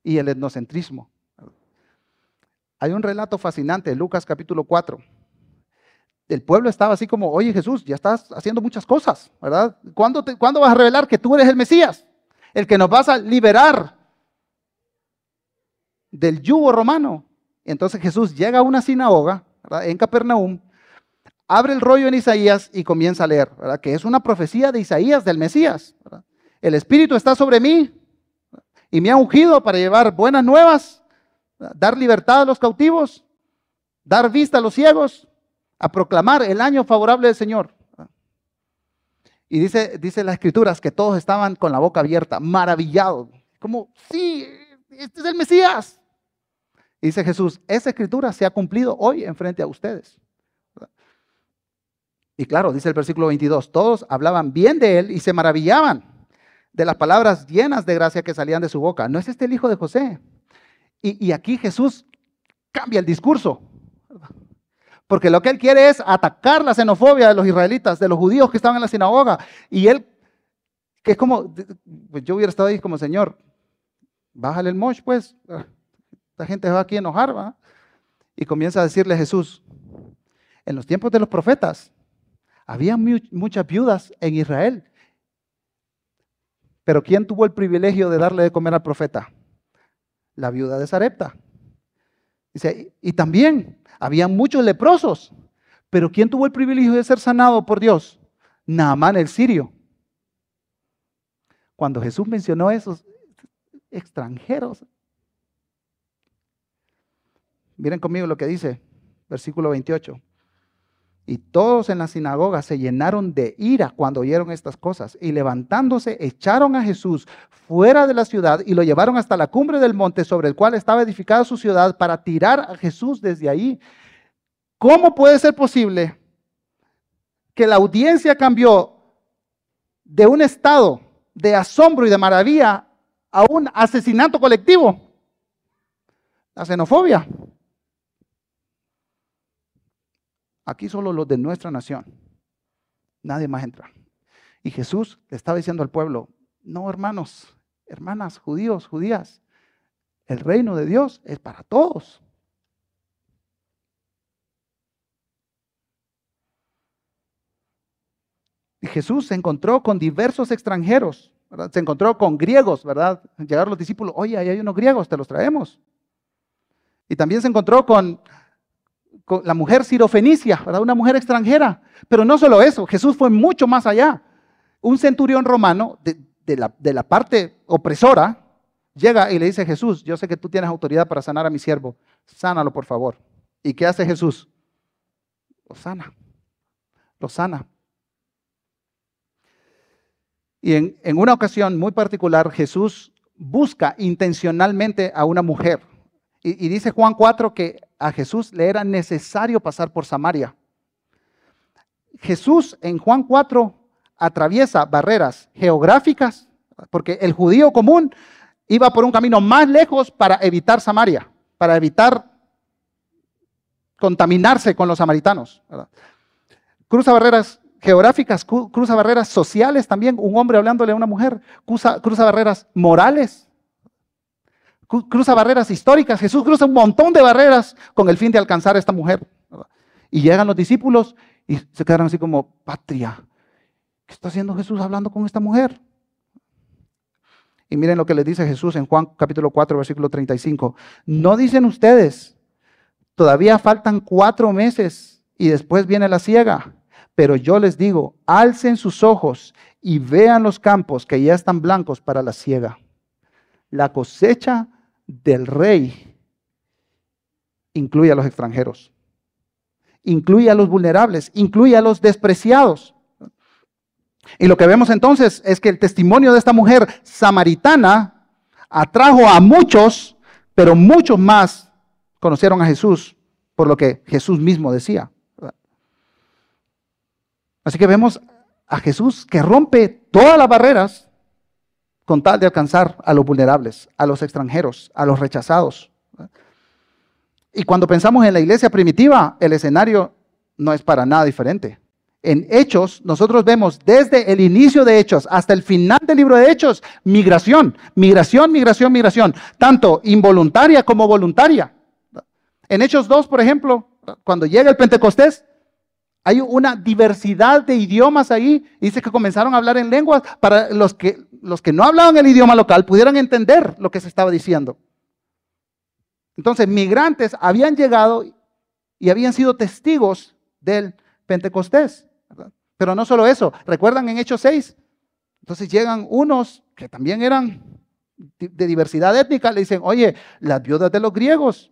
y el etnocentrismo. Hay un relato fascinante en Lucas capítulo 4. El pueblo estaba así como, oye Jesús, ya estás haciendo muchas cosas, ¿verdad? ¿Cuándo, vas a revelar que tú eres el Mesías? El que nos vas a liberar del yugo romano. Entonces Jesús llega a una sinagoga en Capernaum, abre el rollo en Isaías y comienza a leer, ¿verdad? que es una profecía de Isaías del Mesías. El Espíritu está sobre mí y me ha ungido para llevar buenas nuevas dar libertad a los cautivos, dar vista a los ciegos, a proclamar el año favorable del Señor. Y dice, dice las escrituras que todos estaban con la boca abierta, maravillados. Como, sí, este es el Mesías. Dice Jesús, esa escritura se ha cumplido hoy enfrente a ustedes. Y claro, dice el versículo 22, todos hablaban bien de él y se maravillaban de las palabras llenas de gracia que salían de su boca. ¿No es este el hijo de José? Y, aquí Jesús cambia el discurso. Porque lo que él quiere es atacar la xenofobia de los israelitas, de los judíos que estaban en la sinagoga. Y él, que es como, pues yo hubiera estado ahí como, Señor, bájale el mosh, pues. Esta gente va aquí a enojar. Y comienza a decirle a Jesús, en los tiempos de los profetas, había muchas viudas en Israel. Pero ¿quién tuvo el privilegio de darle de comer al profeta? La viuda de Sarepta. Y también había muchos leprosos, pero ¿quién tuvo el privilegio de ser sanado por Dios? Naamán el sirio. Cuando Jesús mencionó esos extranjeros, miren conmigo lo que dice, versículo 28. Y todos en la sinagoga se llenaron de ira cuando oyeron estas cosas. Y levantándose, echaron a Jesús fuera de la ciudad y lo llevaron hasta la cumbre del monte sobre el cual estaba edificada su ciudad para tirar a Jesús desde ahí. ¿Cómo puede ser posible que la audiencia cambió de un estado de asombro y de maravilla a un asesinato colectivo? La xenofobia. Aquí solo los de nuestra nación. Nadie más entra. Y Jesús le estaba diciendo al pueblo, no hermanos, hermanas, judíos, judías, el reino de Dios es para todos. Y Jesús se encontró con diversos extranjeros, se encontró con griegos, ¿verdad? Llegaron los discípulos, oye, ahí hay unos griegos, te los traemos. Y también se encontró con la mujer sirofenicia, una mujer extranjera. Pero no solo eso, Jesús fue mucho más allá. Un centurión romano de, la, parte opresora llega y le dice Jesús, yo sé que tú tienes autoridad para sanar a mi siervo, sánalo por favor. ¿Y qué hace Jesús? Lo sana, lo sana. Y en, una ocasión muy particular, Jesús busca intencionalmente a una mujer. Y, dice Juan 4 que a Jesús le era necesario pasar por Samaria. Jesús en Juan 4 atraviesa barreras geográficas, porque el judío común iba por un camino más lejos para evitar Samaria, para evitar contaminarse con los samaritanos. Cruza barreras geográficas, cruza barreras sociales también, un hombre hablándole a una mujer, cruza barreras morales, cruza barreras históricas. Jesús cruza un montón de barreras con el fin de alcanzar a esta mujer. Y llegan los discípulos y se quedaron así como, patria, ¿qué está haciendo Jesús hablando con esta mujer? Y miren lo que les dice Jesús en Juan capítulo 4, versículo 35. No dicen ustedes, todavía faltan cuatro meses y después viene la ciega. Pero yo les digo, alcen sus ojos y vean los campos que ya están blancos para la ciega. La cosecha del rey incluye a los extranjeros, incluye a los vulnerables, incluye a los despreciados. Y lo que vemos entonces es que el testimonio de esta mujer samaritana atrajo a muchos, pero muchos más conocieron a Jesús por lo que Jesús mismo decía. Así que vemos a Jesús que rompe todas las barreras con tal de alcanzar a los vulnerables, a los extranjeros, a los rechazados. Y cuando pensamos en la iglesia primitiva, el escenario no es para nada diferente. En Hechos, nosotros vemos desde el inicio de Hechos hasta el final del libro de Hechos, migración, migración, migración, migración, tanto involuntaria como voluntaria. En Hechos 2, por ejemplo, cuando llega el Pentecostés, hay una diversidad de idiomas ahí. Dice que comenzaron a hablar en lenguas para los que, los que no hablaban el idioma local pudieran entender lo que se estaba diciendo. Entonces, migrantes habían llegado y habían sido testigos del Pentecostés. Pero no solo eso, recuerdan en Hechos 6. Entonces llegan unos que también eran de diversidad étnica, le dicen, oye, las viudas de los griegos,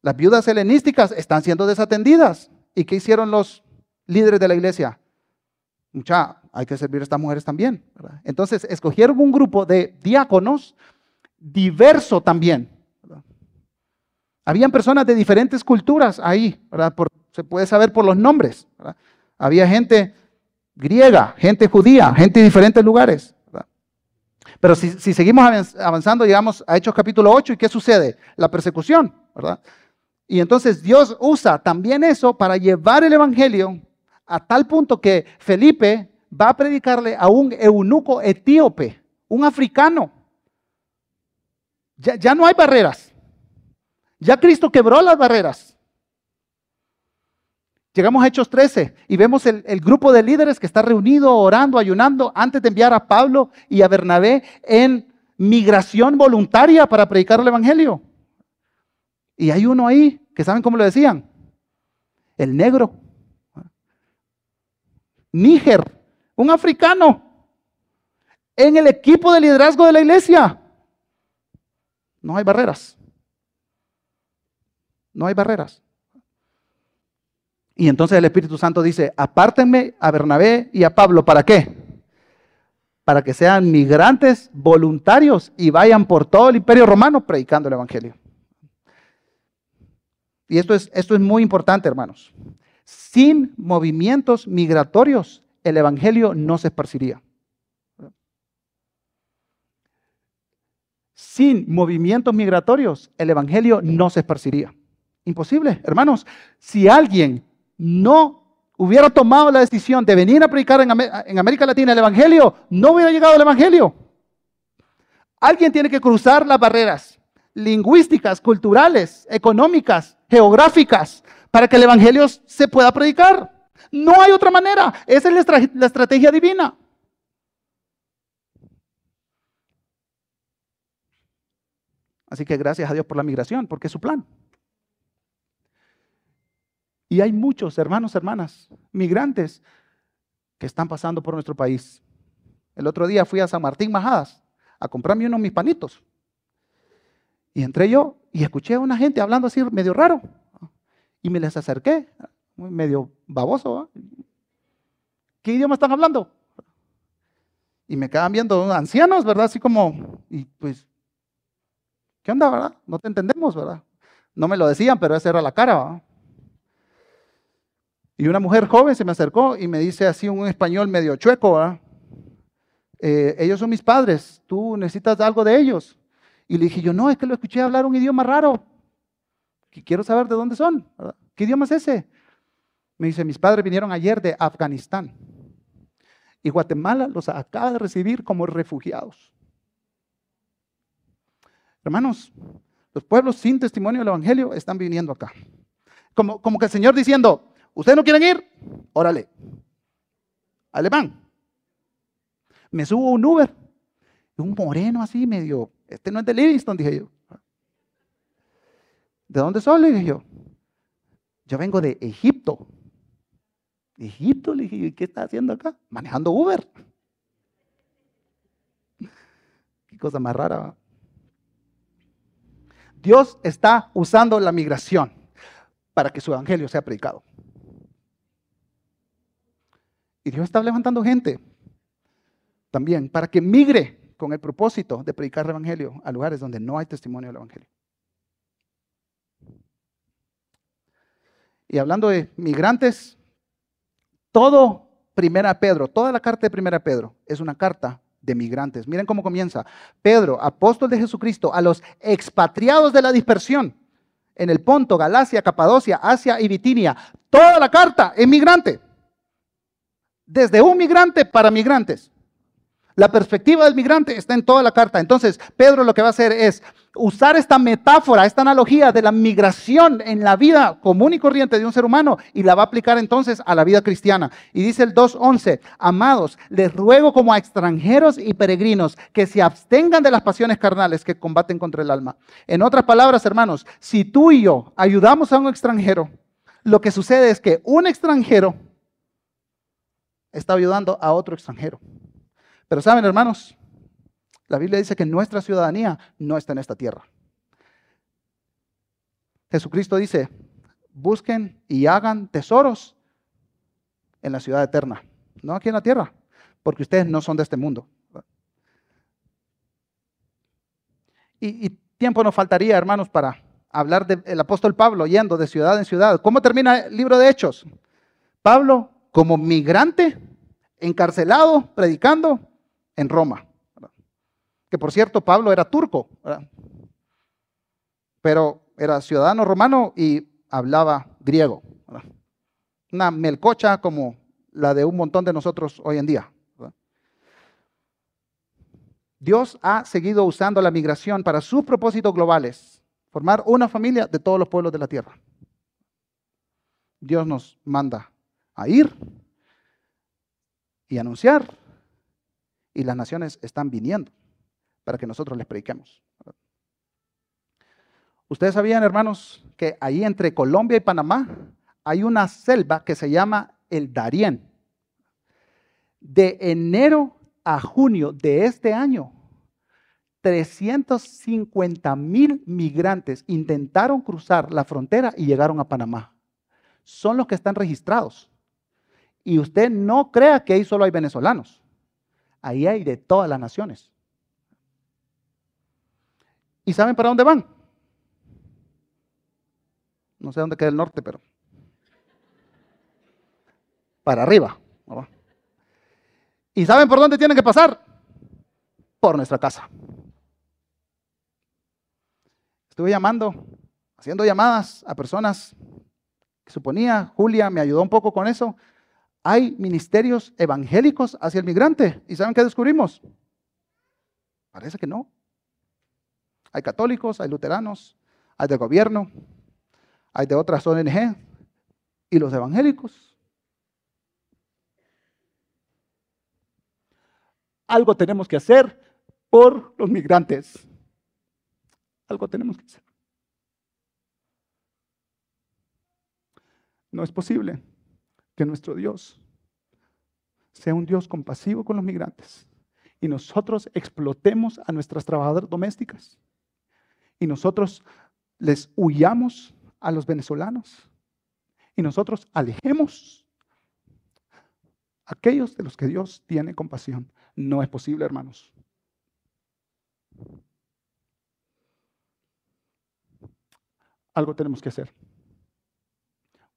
las viudas helenísticas están siendo desatendidas. ¿Y qué hicieron los líderes de la iglesia. Mucha, hay que servir a estas mujeres también. Entonces, escogieron un grupo de diáconos diverso también. Habían personas de diferentes culturas ahí, se puede saber por los nombres. Había gente griega, gente judía, gente de diferentes lugares. Pero si, si, seguimos avanzando, llegamos a Hechos capítulo 8, ¿y qué sucede? La persecución, ¿verdad? Y entonces Dios usa también eso para llevar el Evangelio a tal punto que Felipe va a predicarle a un eunuco etíope, un africano. Ya, no hay barreras. Ya Cristo quebró las barreras. Llegamos a Hechos 13 y vemos el, el, grupo de líderes que está reunido, orando, ayunando, antes de enviar a Pablo y a Bernabé en migración voluntaria para predicar el Evangelio. Y hay uno ahí que saben cómo lo decían. El negro. Níger, un africano, en el equipo de liderazgo de la iglesia. No hay barreras. No hay barreras. Y entonces el Espíritu Santo dice, apártenme a Bernabé y a Pablo, ¿para qué? Para que sean migrantes voluntarios y vayan por todo el imperio romano predicando el Evangelio. Y esto es, esto es muy importante, hermanos. Sin movimientos migratorios, el Evangelio no se esparciría. Sin movimientos migratorios, el Evangelio no se esparciría. Imposible, hermanos. Si alguien no hubiera tomado la decisión de venir a predicar en, en América Latina el Evangelio, no hubiera llegado el Evangelio. Alguien tiene que cruzar las barreras lingüísticas, culturales, económicas, geográficas, para que el Evangelio se pueda predicar. No hay otra manera. Esa es la, estrategia divina. Así que gracias a Dios por la migración, porque es su plan. Y hay muchos hermanos, hermanas, migrantes que están pasando por nuestro país. El otro día fui a San Martín Majadas a comprarme unos mis panitos. Y entré yo y escuché a una gente hablando así medio raro. Y me les acerqué, medio baboso. ¿Qué idioma están hablando? Y me quedan viendo ancianos, ¿verdad? Así como, y pues, ¿qué onda, verdad? No te entendemos, ¿verdad? No me lo decían, pero esa era la cara, Y una mujer joven se me acercó y me dice así un español medio chueco, ¿verdad? Eh, ellos son mis padres, tú necesitas algo de ellos. Y le dije yo, no, es que lo escuché hablar un idioma raro quiero saber de dónde son. ¿Qué idioma es ese? Me dice, mis padres vinieron ayer de Afganistán y Guatemala los acaba de recibir como refugiados. Hermanos, los pueblos sin testimonio del Evangelio están viniendo acá. Como, como que el Señor diciendo, ¿ustedes no quieren ir? Órale. Alemán. Me subo un Uber. Un moreno así, medio, este no es de Livingston, dije yo. ¿De dónde son? Le dije yo. Yo vengo de Egipto. Egipto, le dije, ¿qué está haciendo acá? Manejando Uber. Qué cosa más rara. Dios está usando la migración para que su evangelio sea predicado. Y Dios está levantando gente también para que migre con el propósito de predicar el evangelio a lugares donde no hay testimonio del evangelio. Y hablando de migrantes, todo Primera Pedro, toda la carta de Primera Pedro es una carta de migrantes. Miren cómo comienza. Pedro, apóstol de Jesucristo, a los expatriados de la dispersión en el Ponto, Galacia, Capadocia, Asia y Bitinia. Toda la carta es migrante. Desde un migrante para migrantes. La perspectiva del migrante está en toda la carta. Entonces, Pedro lo que va a hacer es usar esta metáfora, esta analogía de la migración en la vida común y corriente de un ser humano y la va a aplicar entonces a la vida cristiana. Y dice el 2.11, amados, les ruego como a extranjeros y peregrinos que se abstengan de las pasiones carnales que combaten contra el alma. En otras palabras, hermanos, si tú y yo ayudamos a un extranjero, lo que sucede es que un extranjero está ayudando a otro extranjero. Pero saben, hermanos, la Biblia dice que nuestra ciudadanía no está en esta tierra. Jesucristo dice, busquen y hagan tesoros en la ciudad eterna, no aquí en la tierra. porque ustedes no son de este mundo. Y, tiempo nos faltaría, hermanos, para hablar del apóstol Pablo yendo de ciudad en ciudad. ¿Cómo termina el libro de Hechos? Pablo como migrante, encarcelado, predicando en Roma. Que por cierto, Pablo era turco, pero era ciudadano romano y hablaba griego. Una melcocha como la de un montón de nosotros hoy en día. Dios ha seguido usando la migración para sus propósitos globales, formar una familia de todos los pueblos de la tierra. Dios nos manda a ir y anunciar, y las naciones están viniendo para que nosotros les prediquemos. Ustedes sabían, hermanos, que ahí entre Colombia y Panamá hay una selva que se llama el Darién. De enero a junio de este año, 350 mil migrantes intentaron cruzar la frontera y llegaron a Panamá. Son los que están registrados. Y usted no crea que ahí solo hay venezolanos. Ahí hay de todas las naciones. ¿Y saben para dónde van? No sé dónde queda el norte, pero para arriba. ¿Y saben por dónde tienen que pasar? Por nuestra casa. Estuve llamando, haciendo llamadas a personas que suponía, Julia me ayudó un poco con eso. Hay ministerios evangélicos hacia el migrante. ¿Y saben qué descubrimos? Parece que no. Hay católicos, hay luteranos, hay de gobierno, hay de otras ONG y los evangélicos algo tenemos que hacer por los migrantes. Algo tenemos que hacer. No es posible que nuestro Dios sea un Dios compasivo con los migrantes y nosotros explotemos a nuestras trabajadoras domésticas y nosotros les huyamos a los venezolanos y nosotros alejemos a aquellos de los que Dios tiene compasión. No es posible, hermanos. Algo tenemos que hacer.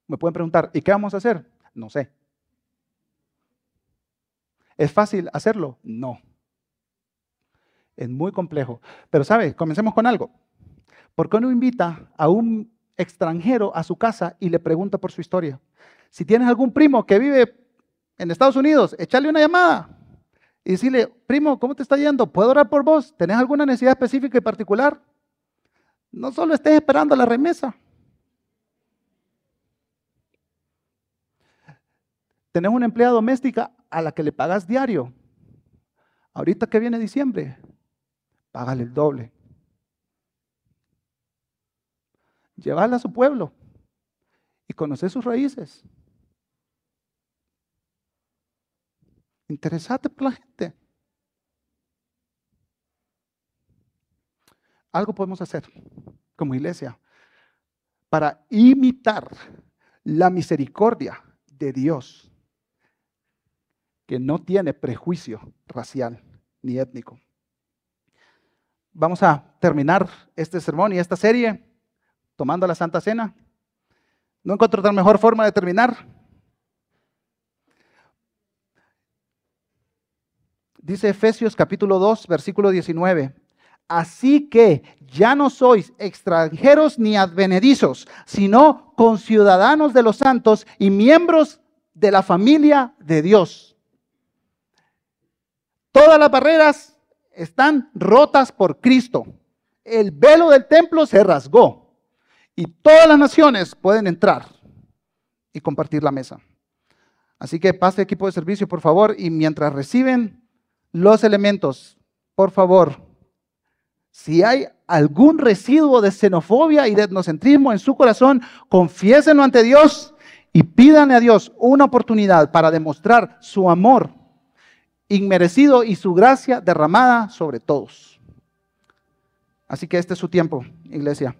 Me pueden preguntar, ¿y qué vamos a hacer? No sé. ¿Es fácil hacerlo? No. Es muy complejo. Pero, ¿sabe? Comencemos con algo. ¿Por qué no invita a un extranjero a su casa y le pregunta por su historia? Si tienes algún primo que vive en Estados Unidos, échale una llamada y decirle, primo, ¿cómo te está yendo? ¿Puedo orar por vos? ¿Tenés alguna necesidad específica y particular? No solo estés esperando la remesa. Tenés una empleada doméstica a la que le pagas diario. Ahorita que viene diciembre, págale el doble. Llévala a su pueblo y conocer sus raíces. Interesate por la gente. Algo podemos hacer como iglesia para imitar la misericordia de Dios, que no tiene prejuicio racial ni étnico. Vamos a terminar este sermón y esta serie tomando la Santa Cena. No encuentro otra mejor forma de terminar Dice Efesios capítulo 2, versículo 19. Así que ya no sois extranjeros ni advenedizos, sino conciudadanos de los santos y miembros de la familia de Dios. Todas las barreras están rotas por Cristo. El velo del templo se rasgó y todas las naciones pueden entrar y compartir la mesa. Así que pase equipo de servicio, por favor, y mientras reciben los elementos, por favor, si hay algún residuo de xenofobia y de etnocentrismo en su corazón, confiésenlo ante Dios y pídanle a Dios una oportunidad para demostrar su amor inmerecido y su gracia derramada sobre todos. Así que este es su tiempo, iglesia.